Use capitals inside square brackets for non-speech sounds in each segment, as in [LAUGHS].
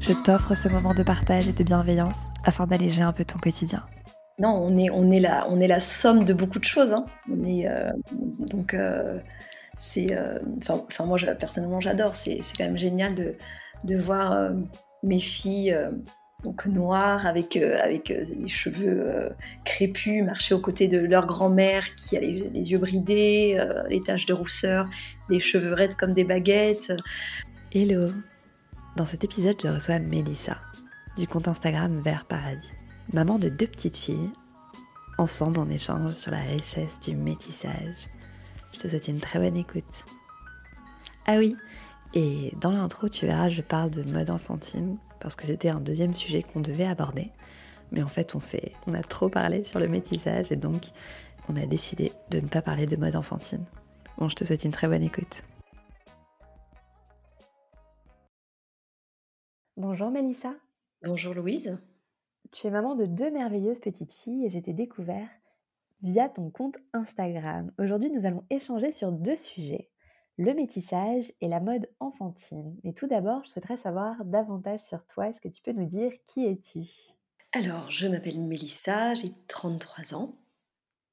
je t'offre ce moment de partage et de bienveillance afin d'alléger un peu ton quotidien. Non, on est, on est, la, on est la somme de beaucoup de choses. Hein. On est, euh, donc, euh, c'est. euh, Enfin, moi, personnellement, j'adore. C'est quand même génial de, de voir mes filles donc noires avec, euh, avec euh, les cheveux euh, crépus marcher aux côtés de leur grand-mère qui a les, les yeux bridés, les taches de rousseur, les cheveux raides comme des baguettes. Hello Dans cet épisode, je reçois Mélissa, du compte Instagram Vert Paradis. Maman de deux petites filles. Ensemble, on échange sur la richesse du métissage. Je te souhaite une très bonne écoute. Ah oui, et dans l'intro, tu verras, je parle de mode enfantine, parce que c'était un deuxième sujet qu'on devait aborder. Mais en fait, on, on a trop parlé sur le métissage, et donc on a décidé de ne pas parler de mode enfantine. Bon, je te souhaite une très bonne écoute. Bonjour Mélissa, Bonjour Louise. tu es maman de deux merveilleuses petites filles et je t'ai découvert via ton compte Instagram. Aujourd'hui, nous allons échanger sur deux sujets, le métissage et la mode enfantine. Mais tout d'abord, je souhaiterais savoir davantage sur toi. Est-ce que tu peux nous dire qui es-tu? Alors, je m'appelle Mélissa, j'ai 33 ans.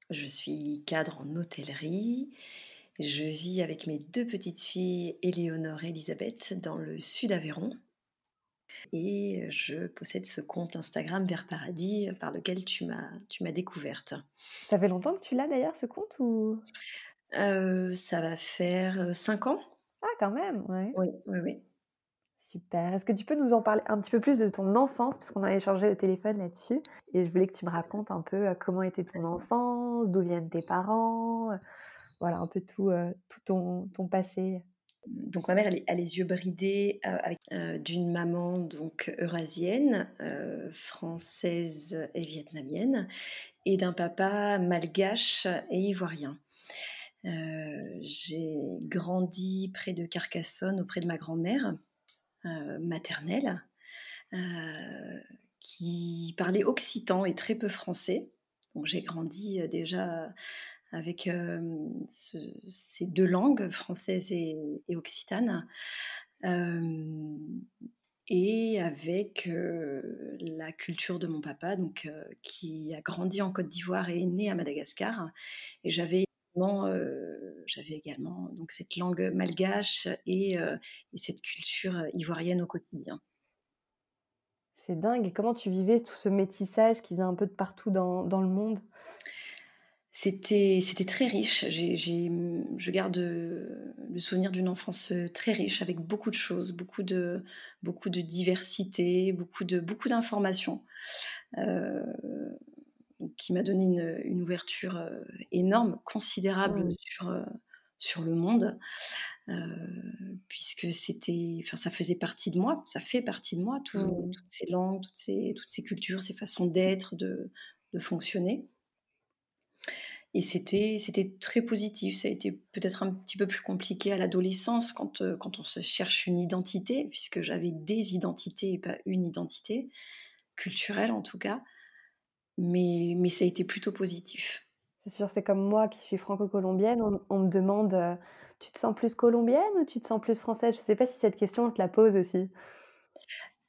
Je suis cadre en hôtellerie. Je vis avec mes deux petites filles, Éléonore et Elisabeth, dans le sud Aveyron. Et je possède ce compte Instagram Vers Paradis par lequel tu m'as, tu m'as découverte. Ça fait longtemps que tu l'as d'ailleurs ce compte ou? Euh, ça va faire 5 ans Ah quand même, ouais. Oui, oui, oui. Super. Est-ce que tu peux nous en parler un petit peu plus de ton enfance? Parce qu'on a échangé au téléphone là-dessus. Et je voulais que tu me racontes un peu euh, comment était ton enfance, d'où viennent tes parents, euh, voilà, un peu tout, euh, tout ton, ton passé. Donc ma mère, a les yeux bridés euh, avec euh, d'une maman donc eurasienne, euh, française et vietnamienne, et d'un papa malgache et ivoirien. J'ai grandi près de Carcassonne auprès de ma grand-mère maternelle, qui parlait occitan et très peu français. Donc j'ai grandi déjà avec ce- ces deux langues, française et, occitane, et avec la culture de mon papa, donc, qui a grandi en Côte d'Ivoire et est né à Madagascar. Et j'avais également, donc, cette langue malgache et, et cette culture ivoirienne au quotidien. C'est dingue. Et comment tu vivais tout ce métissage qui vient un peu de partout dans le monde? C'était, c'était très riche. J'ai, j'ai- je garde euh, le souvenir d'une enfance euh, très riche, avec beaucoup de choses, beaucoup de, beaucoup de diversité, beaucoup, de, beaucoup d'informations, euh, qui m'a donné une, une ouverture énorme, considérable Mm. sur, sur le monde, euh, puisque c'était, enfin, ça faisait partie de moi, ça fait partie de moi, tout- Mm. toutes ces langues, toutes ces, toutes ces cultures, ces façons d'être, de, de fonctionner. Et c'était, c'était très positif. Ça a été peut-être un petit peu plus compliqué à l'adolescence quand, euh, quand on se cherche une identité, puisque j'avais des identités et pas une identité, culturelle en tout cas. Mais, mais ça a été plutôt positif. C'est sûr, c'est comme moi qui suis franco-colombienne. On, me demande euh, Tu te sens plus colombienne ou tu te sens plus française? Je sais pas si cette question, on te la pose aussi.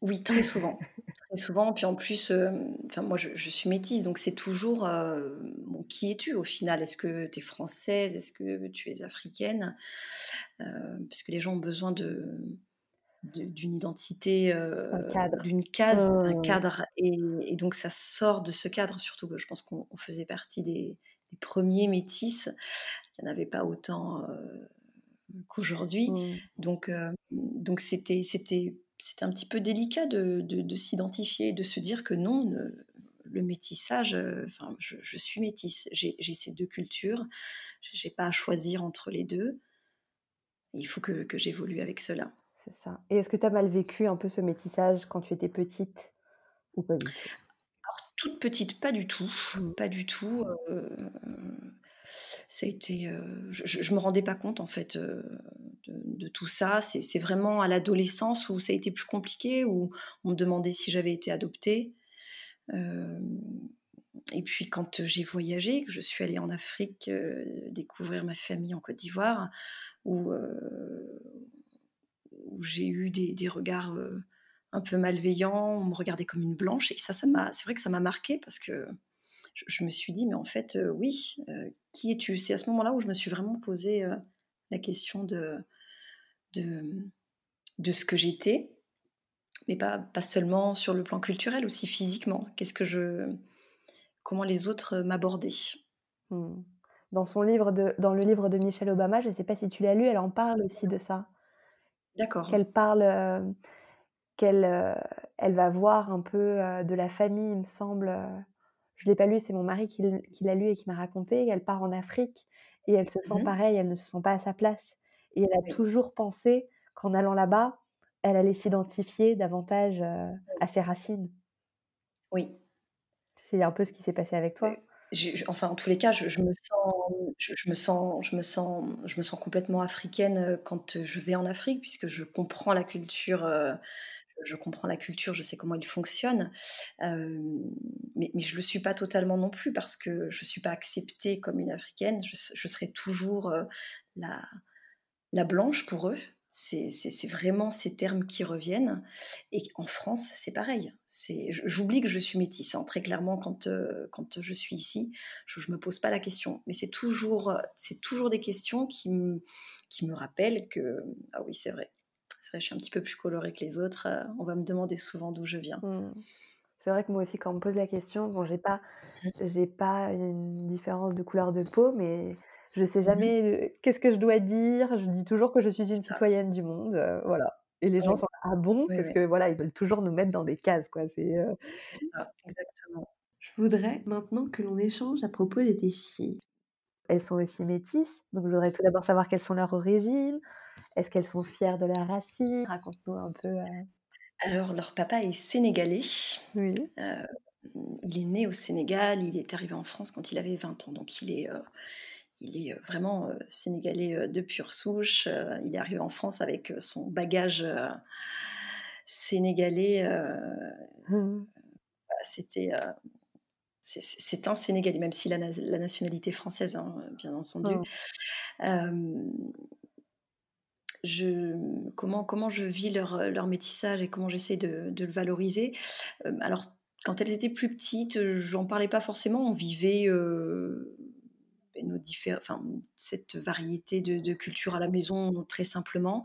Oui, très souvent. très souvent. Puis en plus, euh, enfin, moi je, je suis métisse, donc c'est toujours euh, bon, qui es-tu au final Est-ce que tu es française? Est-ce que tu es africaine? Euh, Parce que les gens ont besoin de de- d'une identité, euh, cadre. d'une case, un Mmh. cadre, et, et donc ça sort de ce cadre, surtout que je pense qu'on on faisait partie des, des premiers métis, il n'y en avait pas autant euh, qu'aujourd'hui, Mm. donc euh, donc c'était c'était c'était un petit peu délicat de, de, de s'identifier, de se dire que non, le, le métissage, euh, enfin, je, je suis métisse, j'ai j'ai ces deux cultures, j'ai pas à choisir entre les deux, il faut que, que j'évolue avec cela. C'est ça. Et est-ce que tu as mal vécu un peu ce métissage quand tu étais petite Ou pas du tout? Alors, toute petite, pas du tout. Mmh. Pas du tout. Euh, été, euh, je, ne me rendais pas compte en fait euh, de, tout ça. C'est vraiment à l'adolescence où ça a été plus compliqué, où on me demandait si j'avais été adoptée. et puis quand j'ai voyagé, que je suis allée en Afrique découvrir ma famille en Côte d'Ivoire, où, j'ai eu des, regards un peu malveillants, on me regardait comme une blanche, et ça, c'est vrai que ça m'a marqué parce que je, me suis dit, mais en fait, euh, oui, euh, qui es-tu? C'est à ce moment-là où je me suis vraiment posé euh, la question de, de, de ce que j'étais, mais pas, pas seulement sur le plan culturel, aussi physiquement. Qu'est-ce que je, comment les autres m'abordaient? Mmh. Dans son livre de, dans le livre de Michelle Obama, je ne sais pas si tu l'as lu, elle en parle aussi de ça. D'accord. Qu'elle parle, qu'elle, elle va voir un peu de la famille, il me semble je l'ai pas lu, c'est mon mari qui, l'a lu et qui m'a raconté. Elle part en Afrique et elle se sent mmh pareil, elle ne se sent pas à sa place. Et elle a toujours pensé qu'en allant là-bas, elle allait s'identifier davantage à ses racines. Oui. C'est un peu ce qui s'est passé avec toi. enfin, en tous les cas, je, me sens, je, me sens, je me sens, je me sens complètement africaine quand je vais en Afrique, puisque je comprends la culture je comprends la culture, je sais comment il fonctionne, mais, je ne le suis pas totalement non plus parce que je ne suis pas acceptée comme une africaine. Je, serai toujours la, la, blanche pour eux. C'est vraiment ces termes qui reviennent. Et en France, c'est pareil. J'oublie que je suis métisse. Hein, très clairement, quand, quand je suis ici, je ne me pose pas la question. Mais c'est toujours, toujours des questions qui qui me rappellent que, ah oui, c'est vrai, je suis un petit peu plus colorée que les autres. Euh, on va me demander souvent d'où je viens. Mmh. C'est vrai que moi aussi, quand on me pose la question, bon, j'ai pas, mmh. j'ai pas une différence de couleur de peau, mais je sais mmh jamais qu'est-ce que je dois dire. Je dis toujours que je suis une citoyenne du monde, euh, voilà. Et les gens sont ah bon? Parce que voilà, ils veulent toujours nous mettre dans des cases, quoi. C'est euh ça, exactement. Je voudrais maintenant que l'on échange à propos de tes filles. Elles sont aussi métisses, donc je voudrais tout d'abord savoir quelles sont leurs origines, est-ce qu'elles sont fières de la racine Raconte-nous un peu. Euh. Alors, leur papa est sénégalais. Oui. Euh, il est né au Sénégal, il est arrivé en France quand il avait 20 ans. Donc, il est, euh, il est vraiment sénégalais de pure souche. il est arrivé en France avec son bagage sénégalais. Mmh. C'était. c'est un Sénégalais, même si la, la nationalité française, hein, bien entendu. Comment, comment je vis leur, leur métissage et comment j'essaie de, le valoriser. Euh, alors, quand elles étaient plus petites, j'en parlais pas forcément. On vivait euh, nos enfin, cette variété de, de culture à la maison très simplement.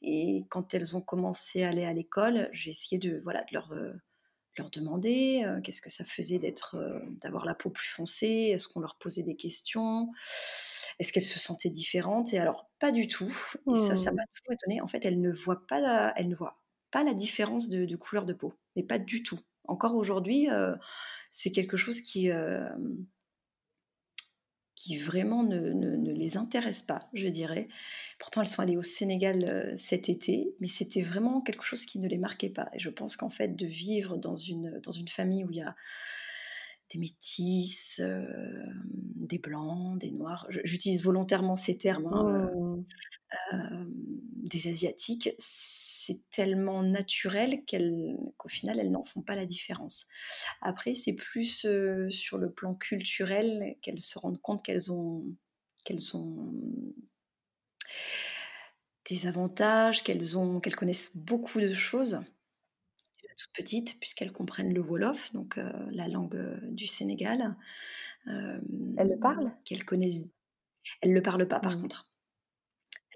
Et quand elles ont commencé à aller à l'école, j'ai essayé de, voilà, de leur, euh, leur demander qu'est-ce que ça faisait d'être, d'avoir la peau plus foncée. Est-ce qu'on leur posait des questions est-ce qu'elle se sentait différente Et alors, pas du tout. ça, ça mmh. m'a toujours étonnée. En fait, elle ne voit pas la, elle ne voit pas la différence de, couleur de peau, mais pas du tout. Encore aujourd'hui, euh, c'est quelque chose qui, euh, qui vraiment ne, les intéresse pas, je dirais. Pourtant, elles sont allées au Sénégal euh, cet été, mais c'était vraiment quelque chose qui ne les marquait pas. Et je pense qu'en fait, de vivre dans une, dans une famille où il y a des métis, euh, des blancs, des noirs. J'utilise volontairement ces termes, hein, euh, mmh. euh, des asiatiques. C'est tellement naturel qu'au final, elles n'en font pas la différence. Après, c'est plus sur le plan culturel qu'elles se rendent compte qu'elles ont, qu'elles ont des avantages, qu'elles ont, qu'elles connaissent beaucoup de choses toutes petites, puisqu'elles comprennent le Wolof, donc euh, la langue euh, du Sénégal. Euh, elles le parlent? Qu'elles connaissent. Elles ne le parlent pas, par mmh. contre.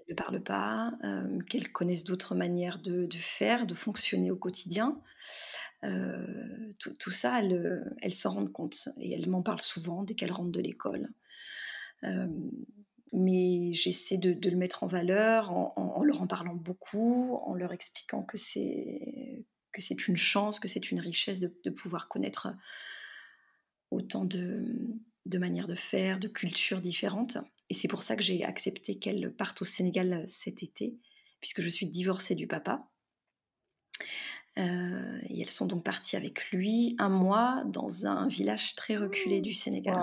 Ne parlent pas, qu'elles connaissent d'autres manières de, faire, de fonctionner au quotidien. Tout, ça, elles, s'en rendent compte et elles m'en parlent souvent dès qu'elles rentrent de l'école mais j'essaie de, le mettre en valeur en, en, leur en parlant beaucoup, en leur expliquant que c'est que c'est une chance, que c'est une richesse de, pouvoir connaître autant de, manières de faire, de cultures différentes. Et c'est pour ça que j'ai accepté qu'elle parte au Sénégal cet été, puisque je suis divorcée du papa. et elles sont donc parties avec lui un mois dans un village très reculé du Sénégal.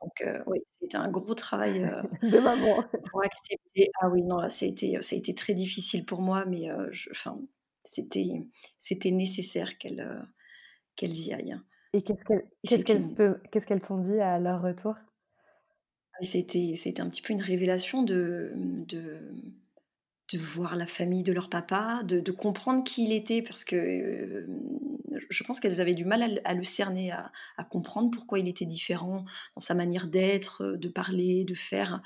Donc oui, c'était un gros travail [LAUGHS] de maman. pour accepter. Ah oui, non, ça a été, ça a été très difficile pour moi, mais enfin, c'était, c'était nécessaire qu'elles, qu'elles y aillent. Et qu'est-ce qu'elles, qu'est-ce qu'elles, qu'est-ce qu'elles t'ont dit à leur retour? C'était, un petit peu une révélation de, de, voir la famille de leur papa, de, comprendre qui il était, parce que je pense qu'elles avaient du mal à, le cerner, à, comprendre pourquoi il était différent dans sa manière d'être, de parler, de faire.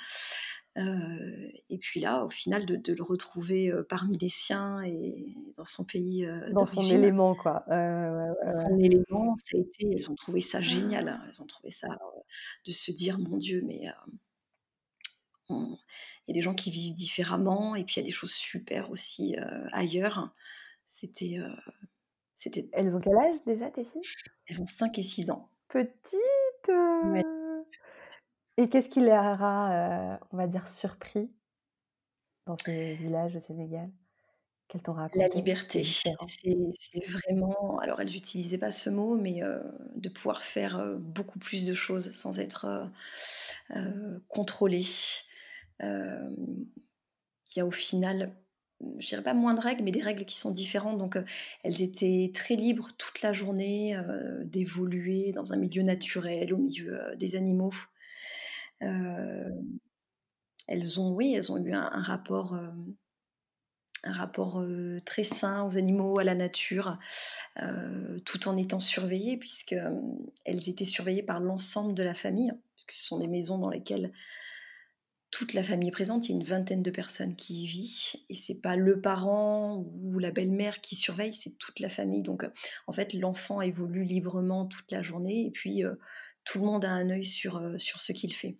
Euh, et puis là, au final, de, de le retrouver euh, parmi les siens et dans son pays. Euh, dans son élément, quoi. son élément, ça a été, elles ont trouvé ça génial. Hein. Elles ont trouvé ça de se dire, mon Dieu, mais il y a des gens qui vivent différemment, et puis il y a des choses super aussi ailleurs. C'était, c'était. Elles ont quel âge déjà, tes filles? Elles ont 5 et 6 ans. Petites et qu'est-ce qui les aura, on va dire, surpris dans ces villages au Sénégal Qu'elles t'ont La liberté. C'est vraiment alors elles n'utilisaient pas ce mot, mais de pouvoir faire, beaucoup plus de choses sans être, contrôlées. il y a au final, je dirais pas moins de règles, mais des règles qui sont différentes. Donc, elles étaient très libres toute la journée, d'évoluer dans un milieu naturel, au milieu, des animaux. Euh, elles ont, oui, elles ont eu un, rapport, euh, un rapport euh, très sain aux animaux, à la nature, tout en étant surveillées, puisque elles étaient surveillées par l'ensemble de la famille, ce sont des maisons dans lesquelles toute la famille est présente, il y a une vingtaine de personnes qui y vivent, et c'est pas le parent ou la belle-mère qui surveille, c'est toute la famille. Donc en fait, l'enfant évolue librement toute la journée, et puis tout le monde a un œil sur, sur ce qu'il fait.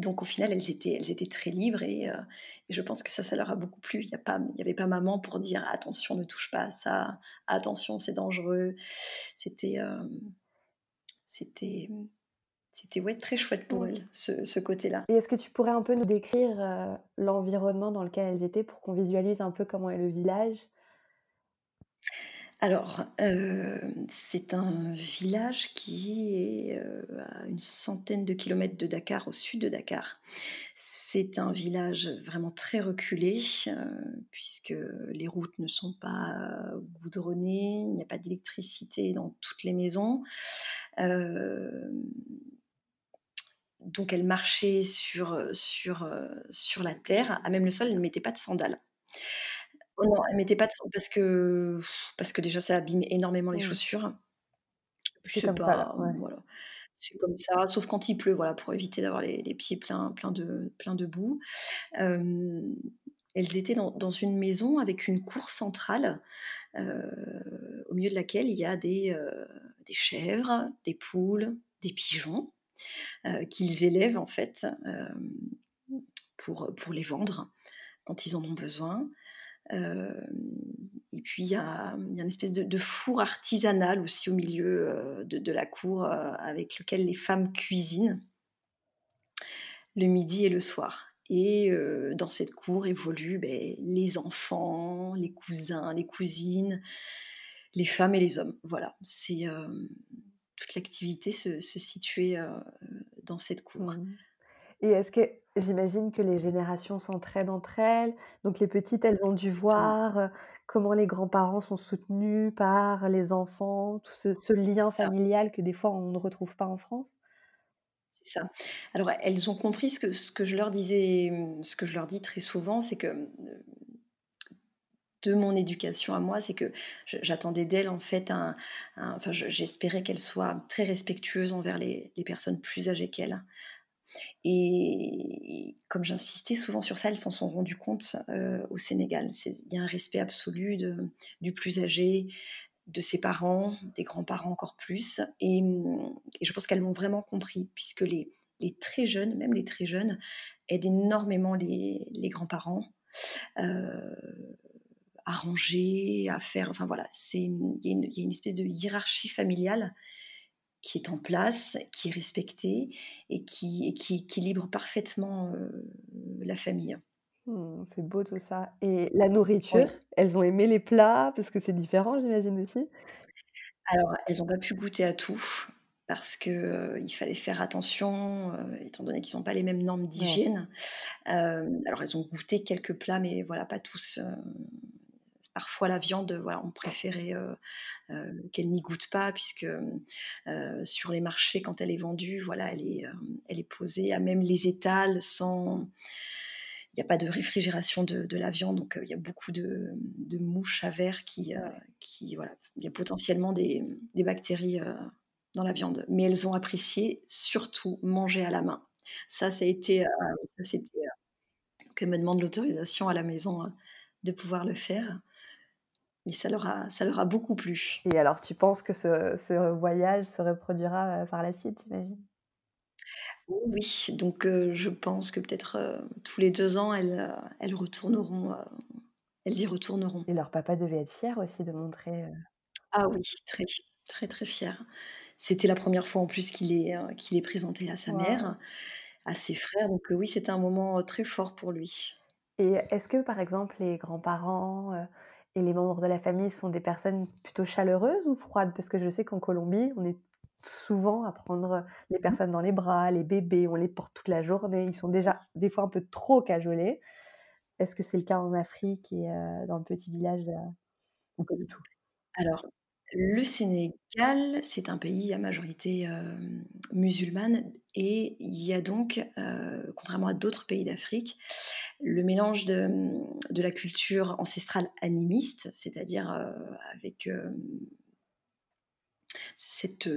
Et donc au final, elles étaient, elles étaient très libres et, euh, je pense que ça, ça leur a beaucoup plu. Il n'y avait pas maman pour dire attention, ne touche pas à ça, attention, c'est dangereux. C'était, euh, c'était, c'était ouais, très chouette pour elles, ce, côté-là. Et est-ce que tu pourrais un peu nous décrire euh, l'environnement dans lequel elles étaient pour qu'on visualise un peu comment est le village? Alors, euh, c'est un village qui est euh, à une centaine de kilomètres de Dakar, au sud de Dakar. C'est un village vraiment très reculé, euh, puisque les routes ne sont pas goudronnées, il n'y a pas d'électricité dans toutes les maisons. donc elle marchait sur, sur, sur la terre, à même le sol, elle ne mettait pas de sandales. Oh non, elle mettait pas de parce que parce que déjà ça abîme énormément les mmh. chaussures. C'est comme ça, voilà. C'est comme ça, sauf quand il pleut, voilà, pour éviter d'avoir les, pieds pleins, de, plein de boue. elles étaient dans, une maison avec une cour centrale, au milieu de laquelle il y a des, des chèvres, des poules, des pigeons, qu'ils élèvent en fait pour, pour les vendre quand ils en ont besoin. Euh, et puis il y, a, une espèce de, four artisanal aussi au milieu euh, de, la cour euh, avec lequel les femmes cuisinent le midi et le soir. Et dans cette cour évoluent ben, les enfants, les cousins, les cousines, les femmes et les hommes. Voilà, c'est toute l'activité se, se dans cette cour. Mmh. Et est-ce que j'imagine que les générations s'entraident entre elles, donc les petites, elles ont dû voir comment les grands-parents sont soutenus par les enfants, tout ce, lien familial que des fois on ne retrouve pas en France? C'est ça. Alors elles ont compris ce que, ce que je leur disais, ce que je leur dis très souvent, c'est que de mon éducation à moi, c'est que j'attendais d'elles en fait un, enfin j'espérais qu'elles soient très respectueuses envers les, les personnes plus âgées qu'elles, et comme j'insistais souvent sur ça, elles s'en sont rendues compte euh, au Sénégal. Il y a un respect absolu du plus âgé, de ses parents, des grands-parents encore plus. Et, je pense qu'elles l'ont vraiment compris, puisque les, très jeunes, même les très jeunes, aident énormément les, grands-parents. Euh, à ranger, à faire, enfin voilà, il y, a une espèce de hiérarchie familiale qui est en place, qui est respecté et qui, qui équilibre parfaitement euh, la famille. Mmh, c'est beau tout ça et la nourriture, Oui. elles ont aimé les plats? Parce que c'est différent, j'imagine aussi? Alors, elles ont pas pu goûter à tout parce que, heu, il fallait faire attention, heu, étant donné qu'ils ont pas les mêmes normes d'hygiène. Alors elles ont goûté quelques plats, mais voilà, pas tous, parfois la viande, voilà, on préférait, heu, qu'elles n'y goûtent pas puisque, heu, sur les marchés, quand elle est vendue, voilà, elle est, hem, elle est posée à même les étals sans il y a pas de réfrigération de de la viande, donc il y a beaucoup de de mouches à vers qui, qui voilà, il y a potentiellement des des bactéries, dans la viande. Mais elles ont apprécié surtout manger à la main. Ça, ça a été, ça c'était, heu qu'elles me demandent l'autorisation à la maison, heu, de pouvoir le faire et ça leur a ça leur a beaucoup plu. Et alors tu penses que ce ce voyage se reproduira, heu, par la suite, j'imagine? Oui, donc heu, je pense que peut-être, heu, tous les 2 ans, elles, elles retourneront, elles y retourneront. Et leur papa devait être fier aussi de montrer, Ah oui, très, très, très fier. C'était la première fois en plus qu'il heu, qu'il les présentait à sa mère, à ses frères, donc oui, c'était un moment, très fort pour lui. Et est-ce que, par exemple, les grands-parents, et les membres de la famille sont des personnes plutôt chaleureuses ou froides? Parce que je sais qu'en Colombie, on est souvent à prendre, les Mmh personnes dans les bras, les bébés, on les porte toute la journée. Ils sont déjà des fois un peu trop cajolés. Est-ce que c'est le cas en Afrique et heu, dans le petit village, heu, ou pas du tout? Alors, le Sénégal, c'est un pays à majorité, musulmane et il y a donc, contrairement à d'autres pays d'Afrique, le mélange de, la culture ancestrale animiste, c'est-à-dire, avec, cette,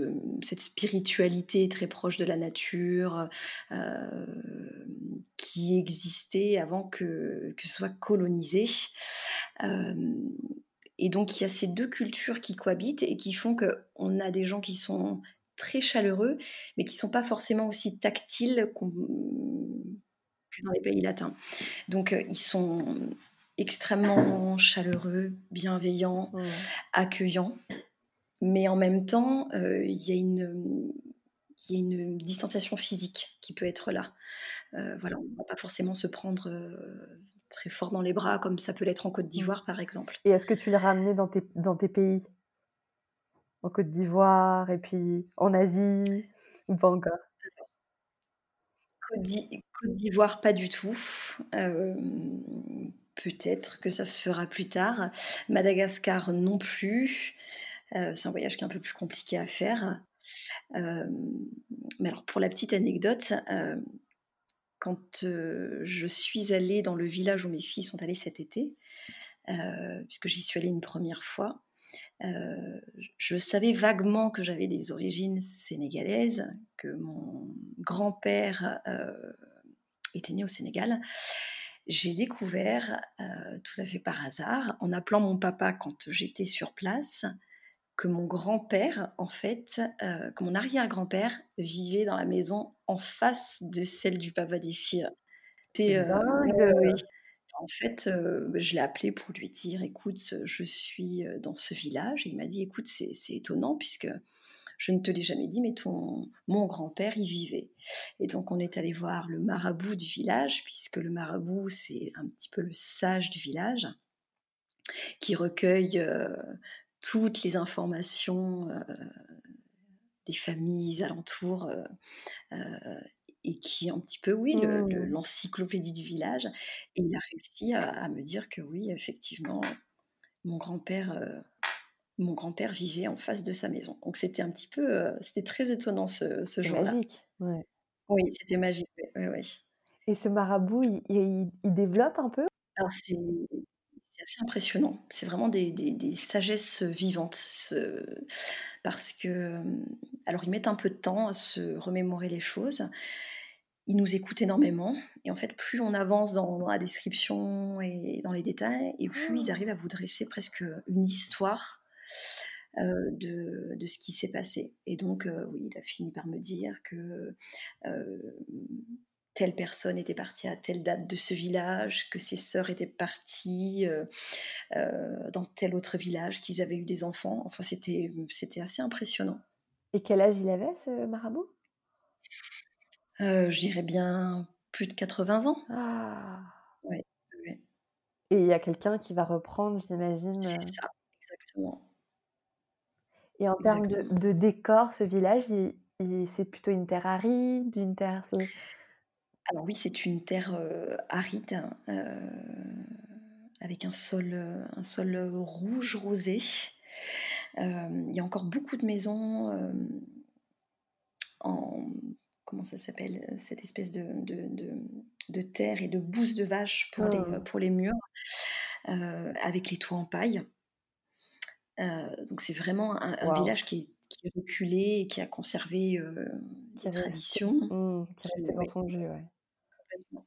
spiritualité très proche de la nature, qui existait avant que que ce soit colonisé. Et donc il y a ces 2 cultures qui cohabitent et qui font qu'on a des gens qui sont très chaleureux, mais qui sont pas forcément aussi tactiles que dans les pays latins. Donc heu, ils sont extrêmement chaleureux, bienveillants, Mmh. accueillants, mais en même temps, heu, il y a une, hem, il y a une distanciation physique qui peut être là. Heu, voilà, on va pas forcément se prendre, très fort dans les bras comme ça peut l'être en Côte Mmh. d'Ivoire, par exemple. Et est-ce que tu l'as ramené dans tes dans tes pays? En Côte d'Ivoire et puis en Asie ou pas encore? Côte d'I Côte d'Ivoire, pas du tout. Hem, peut-être que ça se fera plus tard. Madagascar non plus. Heu, c'est un voyage qui est un peu plus compliqué à faire. Hem, mais alors pour la petite anecdote, quand, heu, je suis allée dans le village où mes filles sont allées cet été, heu, puisque j'y suis allée une première fois, heu, je savais vaguement que j'avais des origines sénégalaises, que mon grand-père, était né au Sénégal. J'ai découvert, tout à fait par hasard, en appelant mon papa quand j'étais sur place, que mon grand-père, en fait, heu, que mon arrière-grand-père vivait dans la maison en face de celle du papa des filles. C'est oui. En fait, heu, bah, je l'ai appelé pour lui dire: «Écoute, je suis, dans ce village» et il m'a dit: «Écoute, c'est étonnant puisque je ne te l'ai jamais dit, mais ton mon grand-père y vivait» et donc on est allé voir le marabout du village, puisque le marabout, c'est un petit peu le sage du village qui recueille, toutes les informations, heu, des familles alentours, heu heu et qui est un petit peu, oui, le le Mmh. l'encyclopédie du village et il a réussi à à me dire que oui, effectivement, mon grand-père, mon grand-père vivait en face de sa maison. Donc c'était un petit peu, c'était très étonnant ce ce jour-là. magique, ouais. Oui, c'était magique, oui, oui, oui. Et ce marabout, il il il développe un peu? Alors c'est c'est assez impressionnant. C'est vraiment des des des sagesses, vivantes, ce parce que, alors ils mettent un peu de temps à se remémorer les choses. Ils nous écoutent énormément et en fait, plus on avance dans la description et dans les détails et plus ils arrivent à vous dresser presque, une histoire, de de ce qui s'est passé et donc oui, il a fini par me dire que, telle personne était partie à telle date de ce village, que ses sœurs étaient parties, heu heu, dans tel autre village, qu'ils avaient eu des enfants. Enfin, c'était, c'était assez impressionnant. Et quel âge il avait ce marabout? Heu, je dirais bien plus de 80 ans. Ah! Ouais. Et il y a quelqu'un qui va reprendre, j'imagine, C'est heu ça, exactement. Et en termes de décor, ce village, il il c'est plutôt une terre aride, une terre c'est Alors oui, c'est une terre, aride, heu, avec un sol, un sol, rouge rosé. Il y a encore beaucoup de maisons, en comment ça s'appelle? Cette espèce de de de de terre et de bouse de vache pour les, mmh, pour les murs, avec les toits en paille. Donc c'est vraiment un village qui est qui est reculé et qui a conservé, heu, qui traditions, mmh, qui est qui resté dans oui, son jus, ouais. Complètement.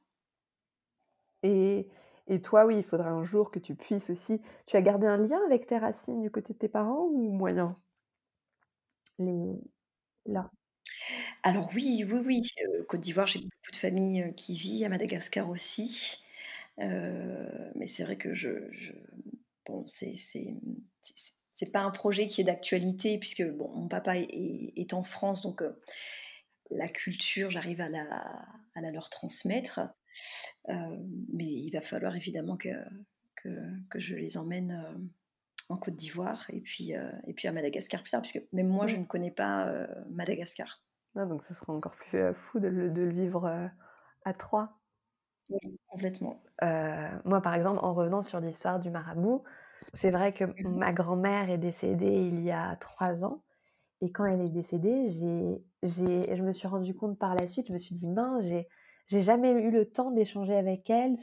Et et toi, oui, il faudrait un jour que tu puisses aussi tu as gardé un lien avec tes racines du côté de tes parents ou moyen? Les là. Alors oui, oui, oui, Côte d'Ivoire, j'ai beaucoup de famille, heu, qui vit, à Madagascar aussi, mais c'est vrai que je je bon, c'est c'est, pas un projet qui est d'actualité puisque bon, mon papa est est est en France donc la culture, j'arrive à la à la leur transmettre, heu, mais il va falloir évidemment que que que je les emmène, heu, en Côte d'Ivoire et puis, heu et puis à Madagascar plus tard puisque même moi je ne connais pas, Madagascar. Ah donc ce sera encore plus, fou de le de le vivre, à 3. Oui, complètement. Moi, par exemple, en revenant sur l'histoire du marabout, c'est vrai que Mmh ma grand-mère est décédée il y a 3 ans et quand elle est décédée, j'ai j'ai je me suis rendu compte par la suite, je me suis dit: «Mince, j'ai j'ai jamais eu le temps d'échanger avec elle»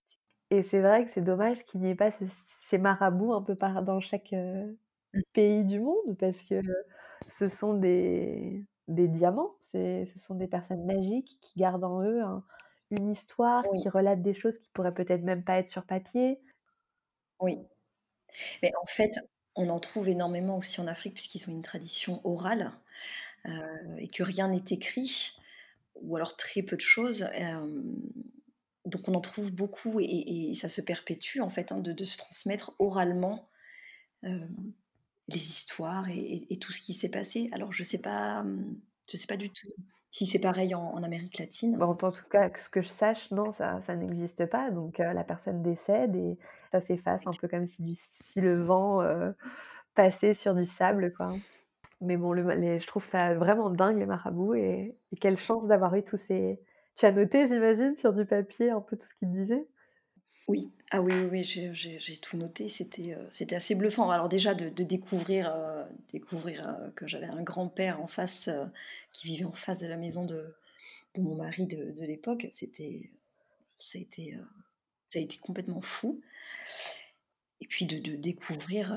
et c'est vrai que c'est dommage qu'il n'y ait pas ce ces marabouts un peu par dans chaque, heu, mh. pays du monde parce que ce sont des des diamants, c'est ce sont des personnes magiques qui gardent en eux un une histoire, Oui, qui relatent des choses qui pourraient peut-être même pas être sur papier. oui. Mais en fait, on en trouve énormément aussi en Afrique puisqu'ils ont une tradition orale, heu et que rien n'est écrit ou alors très peu de choses, hem, donc on en trouve beaucoup et ça se perpétue en fait, hein, de se transmettre oralement, hem, les histoires et tout ce qui s'est passé. Alors je sais je sais pas du tout si c'est pareil en Amérique latine. En tout cas, ce que je sache, non, ça ça n'existe pas, donc heu, la personne décède et ça s'efface un peu comme si du si le vent, heu, passait sur du sable, quoi. Mais bon, je trouve ça vraiment dingue les marabouts et et quelle chance d'avoir eu tous ces tu as noté, j'imagine, sur du papier un peu tout ce qu'ils disaient? Oui, ah oui, oui, oui, j'ai tout noté, c'était, heu, c'était assez bluffant. Alors déjà de de découvrir, heu, découvrir, heu, que j'avais un grand-père en face, qui vivait en face de la maison de de mon mari de de l'époque, c'était ça a été, ça a été complètement fou et puis de découvrir,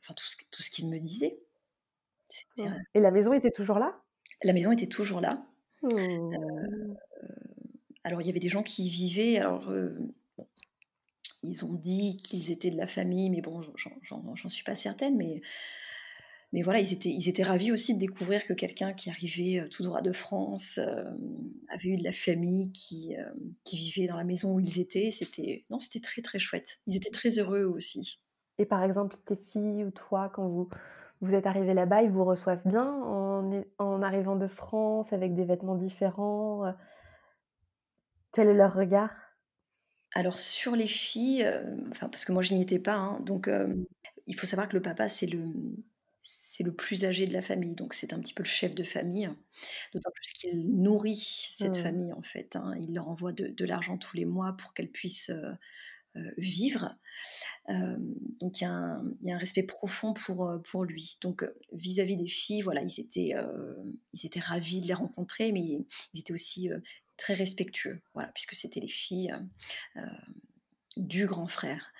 enfin tout ce tout ce qu'il me disait. Heu et la maison était toujours là? la maison était toujours là. Mmh. Alors il y avait des gens qui y vivaient, alors, ils ont dit qu'ils étaient de la famille, mais bon, j'en suis pas certaine, mais Mais voilà, ils étaient ils étaient ravis aussi de découvrir que quelqu'un qui arrivait, heu, tout droit de France, hem, avait eu de la famille qui, hem, qui vivait dans la maison où ils étaient. C'était non, c'était très, très chouette. Ils étaient très heureux eux aussi. Et par exemple, tes filles ou toi, quand vous vous êtes arrivés là-bas, ils vous reçoivent bien en en arrivant de France avec des vêtements différents? Quel est leur regard? Alors sur les filles, hem, enfin parce que moi je n'y étais pas, hein, donc hem, il faut savoir que le papa c'est le, c'est le plus âgé de la famille, donc c'est un petit peu le chef de famille. D'autant plus qu'il nourrit cette Mmh. famille en fait, hein. Il leur envoie de de l'argent tous les mois pour qu'elles puissent, heu heu, vivre. Donc il y a un il y a un respect profond pour, pour lui. Donc, vis-à-vis des filles, voilà, ils étaient, ils étaient ravis de les rencontrer, mais ils étaient aussi, très respectueux, voilà, puisque c'était les filles, heu, heu, du grand frère.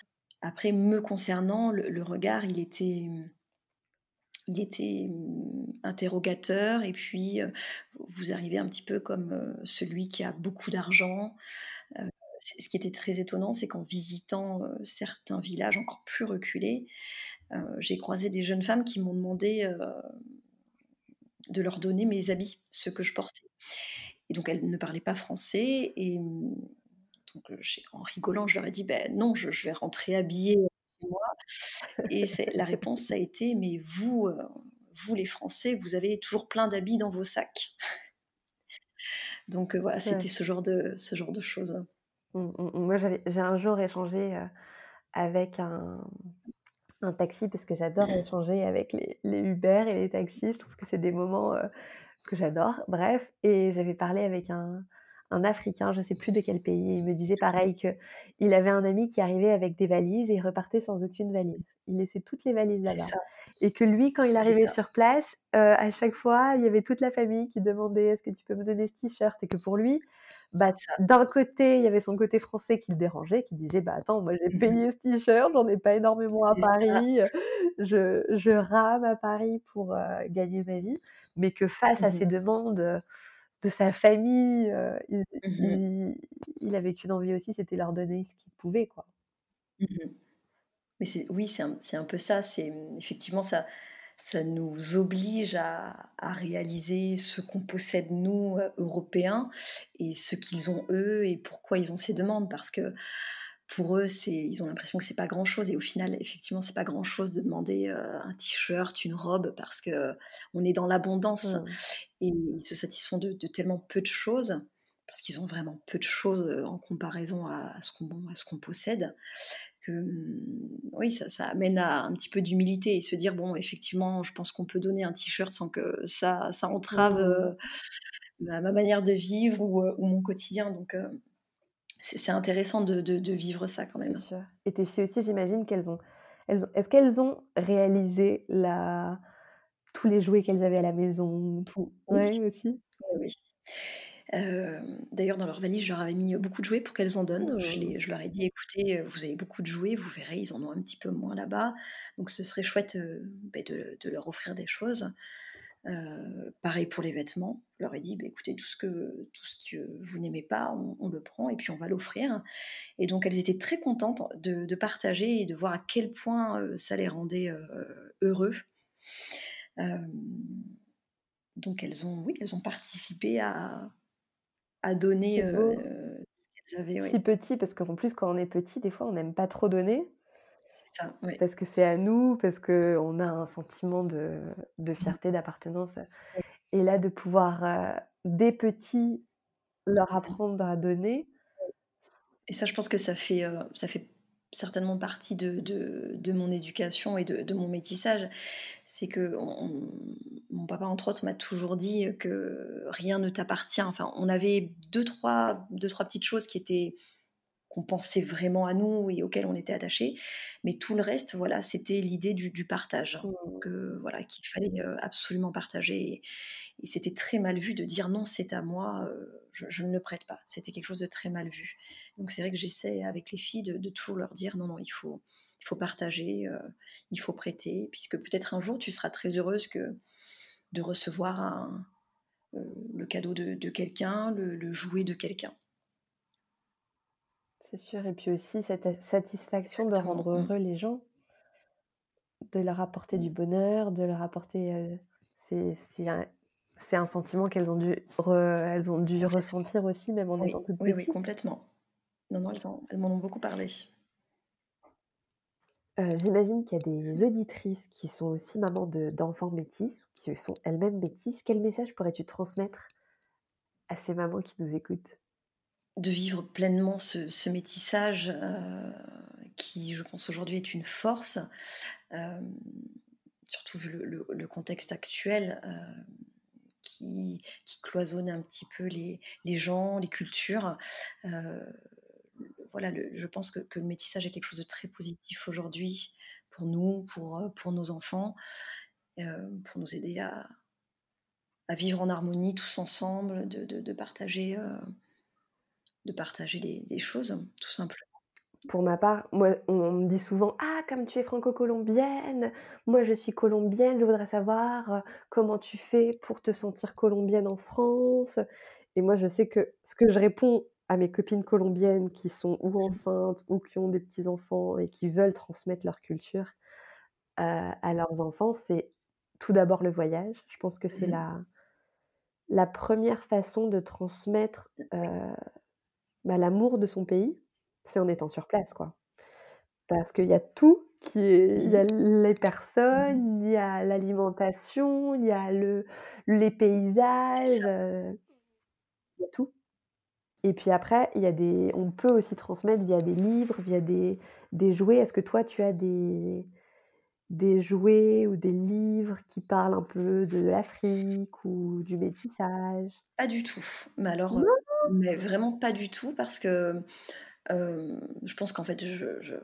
Après, me concernant, le regard, il était, il était, mmh, interrogateur et puis, heu, vous arrivez un petit peu comme, celui qui a beaucoup d'argent, ce qui était très étonnant, c'est qu'en visitant, certains villages encore plus reculés, j'ai croisé des jeunes femmes qui m'ont demandé, de leur donner mes habits, ceux que je portais. Et donc elles ne parlaient pas français et mmh, donc j'ai en rigolant, je leur ai dit: «Beh non, je je vais rentrer habillée chez moi» et la réponse a été: «Mais vous, heu, vous les Français, vous avez toujours plein d'habits dans vos sacs». Donc voilà, c'était ce genre de ce genre de choses. Mmh, mmh, mmh. Moi, j'ai un jour échangé, avec un, un taxi parce que j'adore [LAUGHS] échanger avec les, les Uber et les taxis. Je trouve que c'est des moments euh, que j'adore. Bref, et j'avais parlé avec un, un Africain, je ne sais plus de quel pays. Il me disait pareil qu'il avait un ami qui arrivait avec des valises et il repartait sans aucune valise. Il laissait toutes les valises là-bas. Et que lui, quand il arrivait sur place, euh, à chaque fois, il y avait toute la famille qui demandait est-ce que tu peux me donner ce t-shirt? Et que pour lui, bah, d'un côté, il y avait son côté français qui le dérangeait, qui disait bah attends, moi j'ai payé ce t-shirt, j'en ai pas énormément à Paris, je, je, rame à Paris pour euh, gagner ma vie, mais que face à mmh ces demandes de sa famille, mmh il, il, avait qu'une envie aussi, c'était leur donner ce qu'il pouvait quoi. Mais oui, c'est un, un, peu ça. C'est effectivement ça ça nous oblige à, réaliser ce qu'on possède nous, euh, Européens, et ce qu'ils ont eux, et pourquoi ils ont ces demandes. Parce que pour eux, ils ont l'impression que c'est pas grand-chose, et au final, effectivement, c'est pas grand-chose de demander euh, un t-shirt, une robe, parce que on est dans l'abondance, mmh. et ils se satisfont de, tellement peu de choses parce qu'ils ont vraiment peu de choses euh, en comparaison à, ce qu'on possède, que mmh, oui, ça, amène à un petit peu d'humilité et se dire bon, effectivement, je pense qu'on peut donner un t-shirt sans que ça, ça entrave mmh. euh, ma, manière de vivre ou, euh, mon quotidien. Donc, euh, c'est intéressant de, vivre ça quand même. Sûr. Et tes filles aussi, j'imagine qu'elles ont, elles est-ce qu'elles ont réalisé la, tous les jouets qu'elles avaient à la maison, tout, oui. aussi? Oui. D'ailleurs, dans leur valise, je leur avais mis beaucoup de jouets pour qu'elles en donnent. Je, je, leur ai dit, écoutez, vous avez beaucoup de jouets, vous verrez, ils en ont un petit peu moins là-bas. Donc, ce serait chouette bah, de, leur offrir des choses. Pareil pour les vêtements. Je leur ai dit, bah, écoutez, tout ce que, tout ce que vous n'aimez pas, on, le prend et puis on va l'offrir. Et donc, elles étaient très contentes de, partager et de voir à quel point ça les rendait heureux. donc, elles ont, oui, elles ont participé à, à donner euh, ce qu'elles avaient. Si petit, parce qu'en plus, quand on est petit, des fois, on n'aime pas trop donner. Ça, Parce que c'est à nous, parce qu'on a un sentiment de, de mmh. fierté, d'appartenance. Et là, de pouvoir, euh, des petits, leur mmh. apprendre à donner. Et ça, je pense que ça fait, euh, ça fait certainement partie de, de, mon éducation et de, de mon métissage, c'est que mon papa, entre autres, m'a toujours dit que rien ne t'appartient. Enfin, on avait deux trois, deux, trois petites choses qui étaient qu'on pensait vraiment à nous et auxquelles on était attaché, mais tout le reste, voilà, c'était l'idée du, du, partage, mmh. que voilà, qu'il fallait absolument partager. Et, c'était très mal vu de dire non, c'est à moi, je, je, ne le prête pas. C'était quelque chose de très mal vu. Donc c'est vrai que j'essaie avec les filles de, toujours leur dire non, non, il faut, il faut partager, euh, il faut prêter, puisque peut-être un jour tu seras très heureuse que de recevoir euh, le cadeau de, quelqu'un, le, jouet de quelqu'un. C'est sûr, et puis aussi cette satisfaction de rendre mmh. heureux les gens, de leur apporter du bonheur, de leur apporter... Euh, c'est un, sentiment qu'elles ont dû, elles ont dû ressentir aussi, même en étant toutes Oui, oui, complètement. Non, non, elles, m'en ont beaucoup parlé. Euh, j'imagine qu'il y a des auditrices qui sont aussi mamans d'enfants métis, ou qui sont elles-mêmes métisses. Quel message pourrais-tu transmettre à ces mamans qui nous écoutent? De vivre pleinement ce, métissage euh, qui, je pense, aujourd'hui est une force, euh, surtout vu le, contexte actuel. Qui, cloisonne un petit peu les, gens, les cultures voilà, je pense que, le métissage est quelque chose de très positif aujourd'hui pour nous, pour, euh, pour nos enfants, euh, pour nous aider à, vivre en harmonie tous ensemble, de, partager, euh, de partager des, choses, tout simplement. Pour ma part, moi, on me dit souvent Ah, comme tu es franco-colombienne, moi je suis colombienne, je voudrais savoir comment tu fais pour te sentir colombienne en France? Et moi, je sais que ce que je réponds à mes copines colombiennes qui sont ou mmh. enceintes ou qui ont des petits-enfants et qui veulent transmettre leur culture à leurs enfants, c'est tout d'abord le voyage. Je pense que c'est mmh. la, la première façon de transmettre bah, l'amour de son pays, c'est en étant sur place, quoi. Parce qu'il y a tout qui est... Il y a mmh. les personnes, il y a l'alimentation, il y a le, les paysages, il y a tout. Et puis après, il y a des on peut aussi transmettre via des livres, via des des jouets. Est-ce que toi, tu as des des jouets ou des livres qui parlent un peu de l'Afrique ou du métissage? Pas du tout, mais alors, Non? Mais vraiment pas du tout parce que, hem, je pense qu'en fait je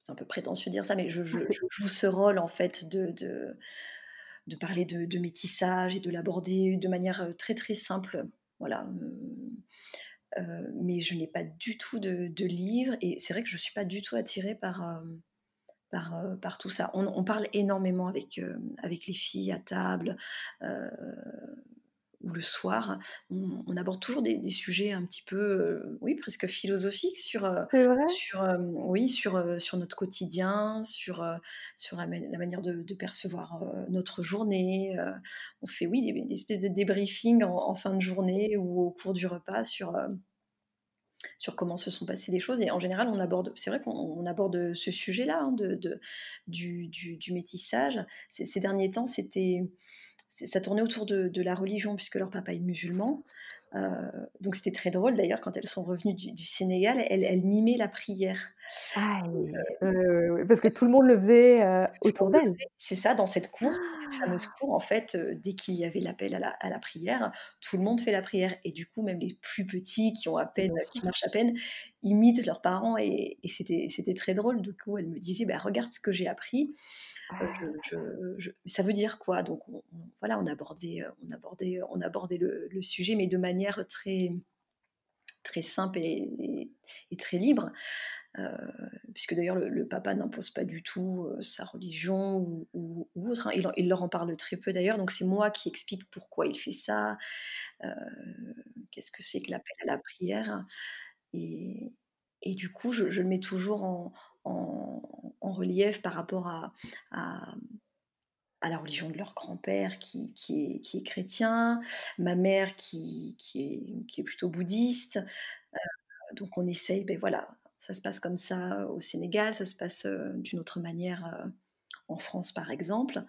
c'est un peu prétentieux de dire ça, mais je joue ce rôle en fait de de parler de métissage et de l'aborder de manière, heu, très, très simple. Voilà, heu, mais je n'ai pas du tout de de livres et c'est vrai que je suis pas du tout attirée par, par, tout ça. On on parle énormément avec, avec les filles à table, ou le soir. On on aborde toujours des des sujets un petit peu, heu, oui presque philosophiques sur, vrai? sur, hem, oui sur, sur notre quotidien, sur, sur la ma la manière de de percevoir, notre journée. On fait oui des des espèces de débriefing en en fin de journée ou au cours du repas sur, sur comment se sont passées les choses et en général on aborde c'est vrai qu'on on aborde, ce sujet-là, hein, de de du du du métissage. Ces ces derniers temps, c'était ça tournait autour de de la religion puisque leur papa est musulman, heu, donc c'était très drôle d'ailleurs quand elles sont revenues du du Sénégal, elles elles mimaient la prière. Ouais, ouais, parce que tout le monde le faisait, autour d'elles? C'est ça, dans cette cour, cette fameuse cour en fait, dès qu'il y avait l'appel à la à la prière, tout le monde fait la prière. Et du coup même les plus petits qui ont à peine qui marchent à peine, imitent leurs parents. Et et c'était très drôle. Du coup, elle me disait: «Bah regarde ce que j'ai appris, je Ah. je ça veut dire quoi?» donc on on voilà, on abordait, heu, on abordait on abordait le le sujet mais de manière très très simple et et et très libre, heu, puisque d'ailleurs le le papa n'impose pas du tout, sa religion ou ou ou autre, hein. Il leur en parle très peu d'ailleurs, donc c'est moi qui explique pourquoi il fait ça, qu'est-ce que c'est que l'appel à la prière et et du coup je je le mets toujours en en relief par rapport à à la religion de leur grand-père qui qui est qui est chrétien, ma mère qui qui est est plutôt bouddhiste, heu, donc on essaye, beh, voilà, ça se passe comme ça au Sénégal, ça se passe, heu, d'une autre manière, heu, en France par exemple.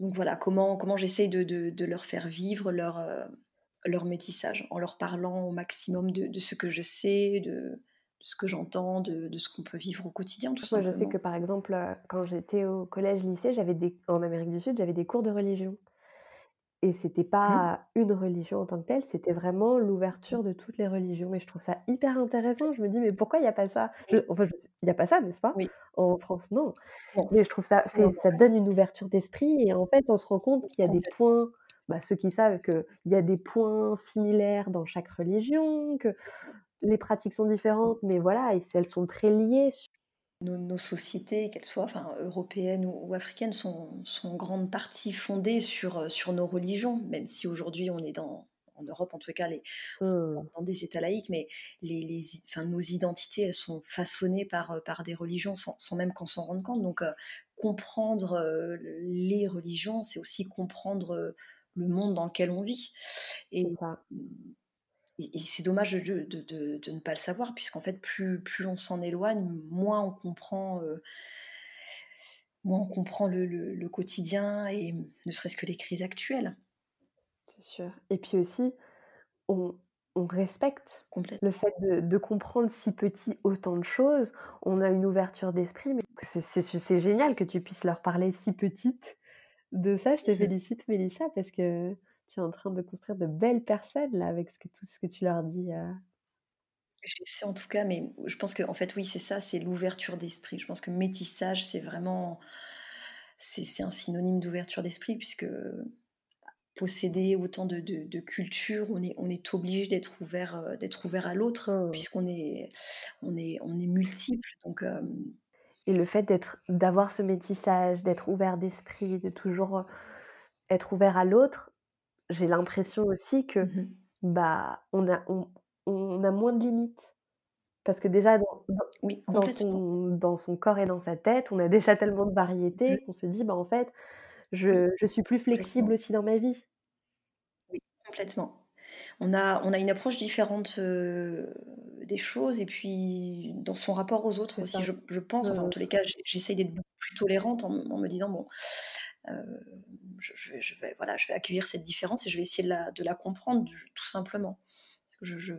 Donc voilà, comment comment j'essaye de de leur faire vivre leur, leur métissage, en leur parlant au maximum de de ce que je sais, de ce que j'entends, de de ce qu'on peut vivre au quotidien tout Moi, je sais que par exemple, heu, quand j'étais au collège, lycée, j'avais des en Amérique du Sud, j'avais des cours de religion et c'était Mmh. pas une religion en tant que telle, c'était vraiment l'ouverture de toutes les religions et je trouve ça hyper intéressant. Je me dis: «Mais pourquoi il y a pas ça?» je enfin, il y a pas ça, n'est-ce pas? oui. En France, non, Non, mais je trouve ça non, ça donne une ouverture d'esprit et en fait, on se rend compte qu'il y a des points, bah, ceux qui savent qu'il y a des points similaires dans chaque religion, que les pratiques sont différentes, mais voilà et elles sont très liées Nos nos sociétés, qu'elles soient enfin européennes ou ou africaines, sont sont en grande partie fondées sur, heu, sur nos religions, même si aujourd'hui on est dans en Europe en les cas les dans mmh, dans des États laïques, mais les les enfin nos identités, elles sont façonnées par, heu, par des religions sans sans même qu'on s'en rende compte. Donc, heu, comprendre, les religions, c'est aussi comprendre, le monde dans lequel on vit. Et et et c'est dommage de de de de ne pas le savoir puisqu'en fait plus plus on s'en éloigne, moins on comprend, heu moins on comprend le le le quotidien et ne serait-ce que les crises actuelles. C'est sûr et puis aussi, on on respecte le fait de de comprendre si petit autant de choses. On a une ouverture d'esprit, mais c'est génial que tu puisses leur parler si petite de ça. Je te Mmh félicite Mélissa parce que tu es en train de construire de belles personnes là avec ce que tout ce que tu leur dis, heu. J'essaie en tout cas, mais je pense qu'en fait, oui, c'est ça, c'est l'ouverture d'esprit. Je pense que métissage, c'est vraiment c'est un synonyme d'ouverture d'esprit puisque posséder autant de de de cultures, on est on est obligé d'être ouvert, heu, d'être ouvert à l'autre Mmh puisqu'on est on est on est multiples donc et le fait d'être d'avoir ce métissage, d'être ouvert d'esprit, de toujours, heu, être ouvert à l'autre, j'ai l'impression aussi que, mmh mh. bah, on a on on a moins de limites. Parce que déjà dans dans Oui, dans complètement. son dans son corps et dans sa tête, on a déjà tellement de Mmh variétés qu'on se dit: «Bah, en fait, je je suis plus flexible aussi dans ma vie». Oui, complètement. On a on a une approche différente, des choses et puis dans son rapport aux autres aussi, je je pense, enfin en Mmh tous les cas, j'e j'essaye d'être beaucoup plus tolérante en en me disant: «Bon, je je vais je vais voilà, je vais accueillir cette différence et je vais essayer de la de la comprendre, tout simplement». Parce que je je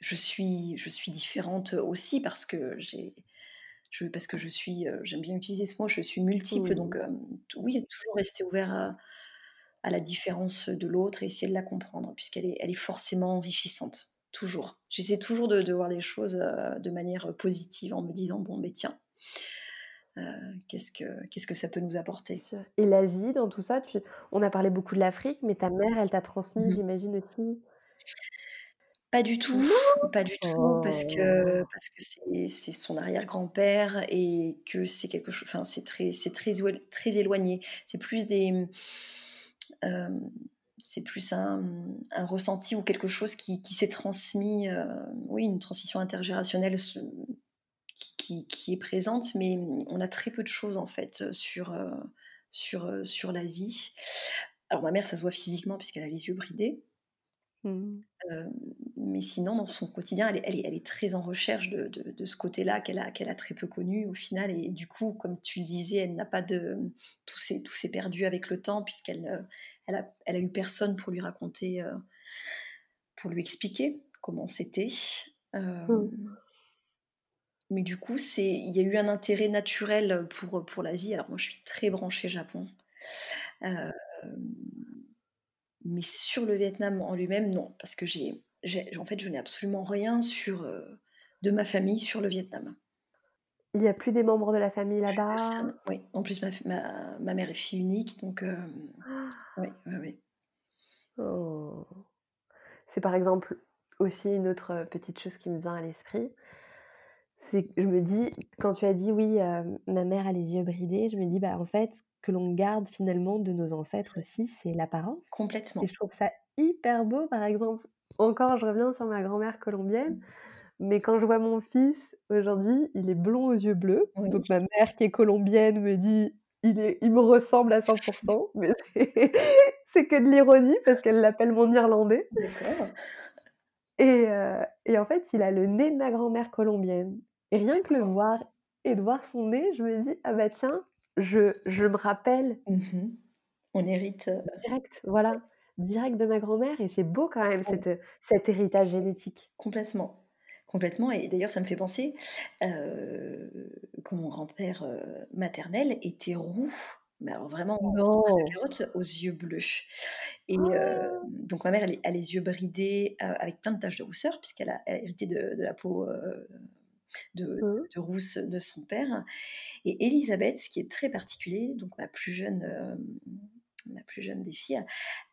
je suis, je suis différente aussi parce que j'ai, je, parce que je suis, j'aime bien utiliser ce mot, je suis multiple. Donc Mmh. oui, toujours rester ouvert à, à la différence de l'autre et essayer de la comprendre, puisqu'elle est, elle est forcément enrichissante. Toujours. J'essaie toujours de, de voir les choses de manière positive en me disant bon, mais tiens, euh, qu'est-ce, que, qu'est-ce que ça peut nous apporter? Et l'Asie, dans tout ça, tu... on a parlé beaucoup de l'Afrique, mais ta mère, elle t'a transmis, Mmh. j'imagine aussi? Pas du tout, pas du tout, parce Oh. que parce que c'est c'est son arrière-grand-père et que c'est quelque chose, enfin c'est très c'est très très éloigné. C'est plus des, mmh, hem, c'est plus un, mmh, un ressenti ou quelque chose qui qui s'est transmis, heu, oui, une transmission intergénérationnelle qui est présente, mais on a très peu de choses en fait, sur, heu, sur, heu, sur l'Asie. Alors ma mère, ça se voit physiquement puisqu'elle a les yeux bridés. Mmh. Mais sinon dans son quotidien, elle est elle est elle est très en recherche de de de ce côté-là qu'elle a qu'elle a très peu connu au final et du coup, comme tu le disais, elle n'a pas de tout s'est tout s'est perdu avec le temps puisqu'elle, elle a elle a eu personne pour lui raconter, pour lui expliquer comment c'était. Mmh. Mais du coup, c'est il y a eu un intérêt naturel pour, pour l'Asie. Alors moi, je suis très branchée Japon. Hem, mais sur le Vietnam en lui-même, non, parce que j'ai en fait, je n'ai absolument rien sur, heu, de ma famille sur le Vietnam. Il y a plus des membres de la famille là-bas? oui. En plus, ma ma ma mère est fille unique, donc hem, oui, oui, oui. Oh. C'est par exemple aussi une autre, petite chose qui me vient à l'esprit. C'est je me dis, quand tu as dit: «Oui, heu, ma mère a les yeux bridés», je me dis: «Bah, en fait, ce que l'on garde finalement de nos ancêtres aussi, c'est l'apparence» Complètement. et je trouve ça hyper beau, par exemple. Encore, je reviens sur ma grand-mère colombienne, mais quand je vois mon fils aujourd'hui, il est blond aux yeux bleus, Oui. donc ma mère qui est colombienne me dit: «Il est il me ressemble à 100% [LAUGHS] mais c'est que de l'ironie parce qu'elle l'appelle mon irlandais D'accord. et heu et en fait, il a le nez de ma grand-mère colombienne et rien que le voir et de voir son nez, je me dis: «Ah bah tiens, je je me rappelle» Mmh mh. On hérite, heu direct, voilà, direct de ma grand-mère et c'est beau quand même cet, héritage génétique. Complètement. Complètement et d'ailleurs ça me fait penser, heu, que mon grand-père, heu, maternel était roux, mais alors vraiment la Non! carotte, aux yeux bleus et heu, donc ma mère, elle a les yeux bridés, avec plein de taches de rousseur puisqu'elle a hérité de de la peau, de Mmh. de rousse de son père et Élisabeth, ce qui est très particulier, donc ma plus jeune, ma plus jeune des filles,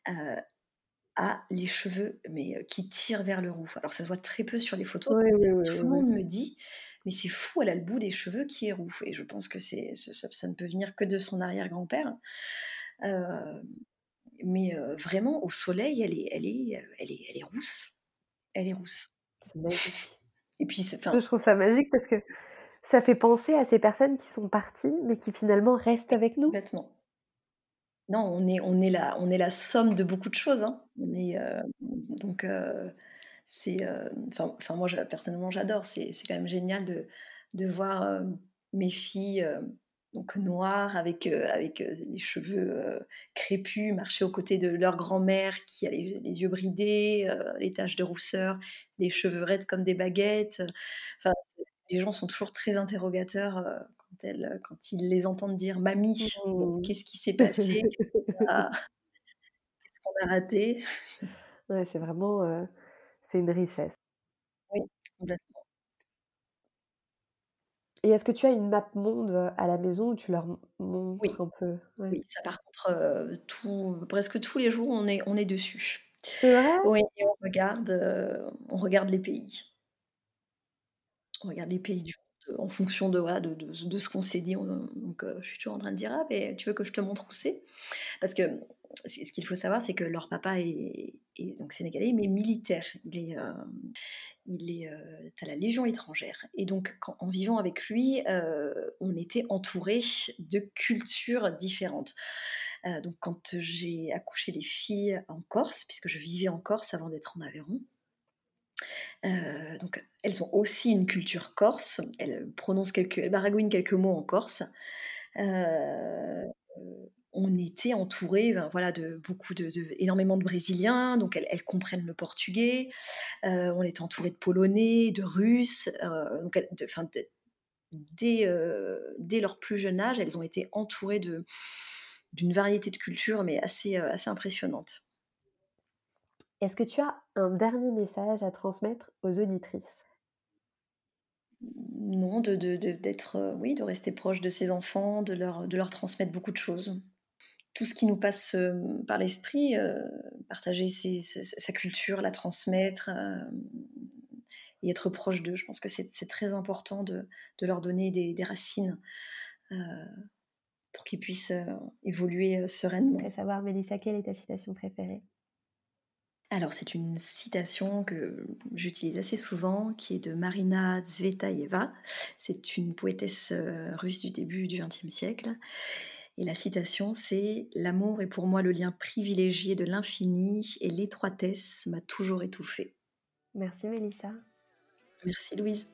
heu, a les cheveux, mais heu, qui tirent vers le roux. Alors ça se voit très peu sur les photos, Oui, oui, oui, tout le monde me dit: «Mais c'est fou, elle a le bout des cheveux qui est roux» et je pense que c'est ça ça ne peut venir que de son arrière-grand-père. Heu, mais vraiment au soleil, elle est elle est, elle est elle est rousse. Elle est rousse C'est. Et puis c'est enfin Je trouve ça magique parce que ça fait penser à ces personnes qui sont parties, mais qui finalement restent avec nous. complètement. Non, on est on est la on est la somme de beaucoup de choses, hein. On est, heu, donc heu, c'est, heu, enfin moi personnellement j'adore, c'est c'est quand même génial de de voir, mes filles, donc noires avec, heu, les cheveux, heu, crépus, marcher aux côtés de leur grand-mère qui a les les yeux bridés, heu, les taches de rousseur, les cheveux raides comme des baguettes, enfin les gens sont toujours très interrogateurs, quand elles, quand ils les entendent dire: «Mamie, Mmh. qu'est-ce qui s'est passé? Qu'est-ce qu'on a qu'est-ce qu'on a raté?» Ouais, c'est vraiment, c'est une richesse. Oui, complètement. Et est-ce que tu as une map monde, à la maison où tu leur Oui, montres un peu? Ouais. oui, ça par contre, tout presque tous les jours on est on est dessus. C'est vrai? Oui et on regarde, on regarde les pays. On regarde les pays du monde, en fonction de voilà, de de de ce qu'on s'est dit, on donc je suis toujours en train de dire: «Ah beh, tu veux que je te montre où c'est?» parce que, ce qu'il faut savoir, c'est que leur papa est est donc sénégalais, mais militaire. Il est, il est, à la Légion étrangère et donc en vivant avec lui, heu, on était entourés de cultures différentes. Heu, donc quand j'ai accouché les filles en Corse, puisque je vivais en Corse avant d'être en Aveyron, elles ont aussi une culture corse. Elles prononcent quelques elles baragouinent quelques mots en corse. On est été entourée ben, voilà, de beaucoup de, énormément de Brésiliens, donc elles, comprennent le portugais. on est entouré de Polonais, de Russes. donc, dès, dès, leur plus jeune âge, elles ont été entourées de, d'une variété de cultures, mais assez, assez impressionnante. Est-ce que tu as un dernier message à transmettre aux auditrices? Non, de, d'être, oui, de rester proche de ses enfants, de leur, de leur transmettre beaucoup de choses. Tout ce qui nous passe par l'esprit, partager sa culture, la transmettre et être proche d'eux. Je pense que c'est, très important de, leur donner des, racines pour qu'ils puissent évoluer sereinement. Je savoir, Mélissa, quelle est ta citation préférée? Alors, c'est une citation que j'utilise assez souvent, qui est de Marina Tsvetaeva. C'est une poétesse russe du début du XXe siècle. Et la citation, c'est L'amour est pour moi le lien privilégié de l'infini et l'étroitesse m'a toujours étouffée. Merci Mélissa. Merci Louise.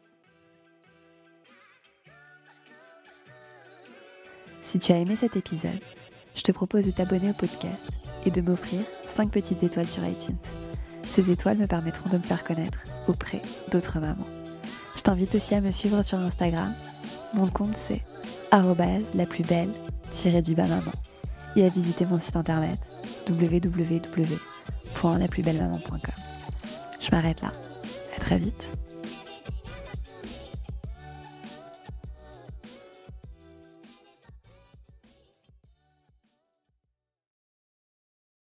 Si tu as aimé cet épisode, je te propose de t'abonner au podcast et de m'offrir 5 petites étoiles sur iTunes. Ces étoiles me permettront de me faire connaître auprès d'autres mamans. Je t'invite aussi à me suivre sur Instagram. Mon compte c'est la plus belle du maman et à visiter mon site internet www.laplusbellemaman.com. Je m'arrête là. À très vite.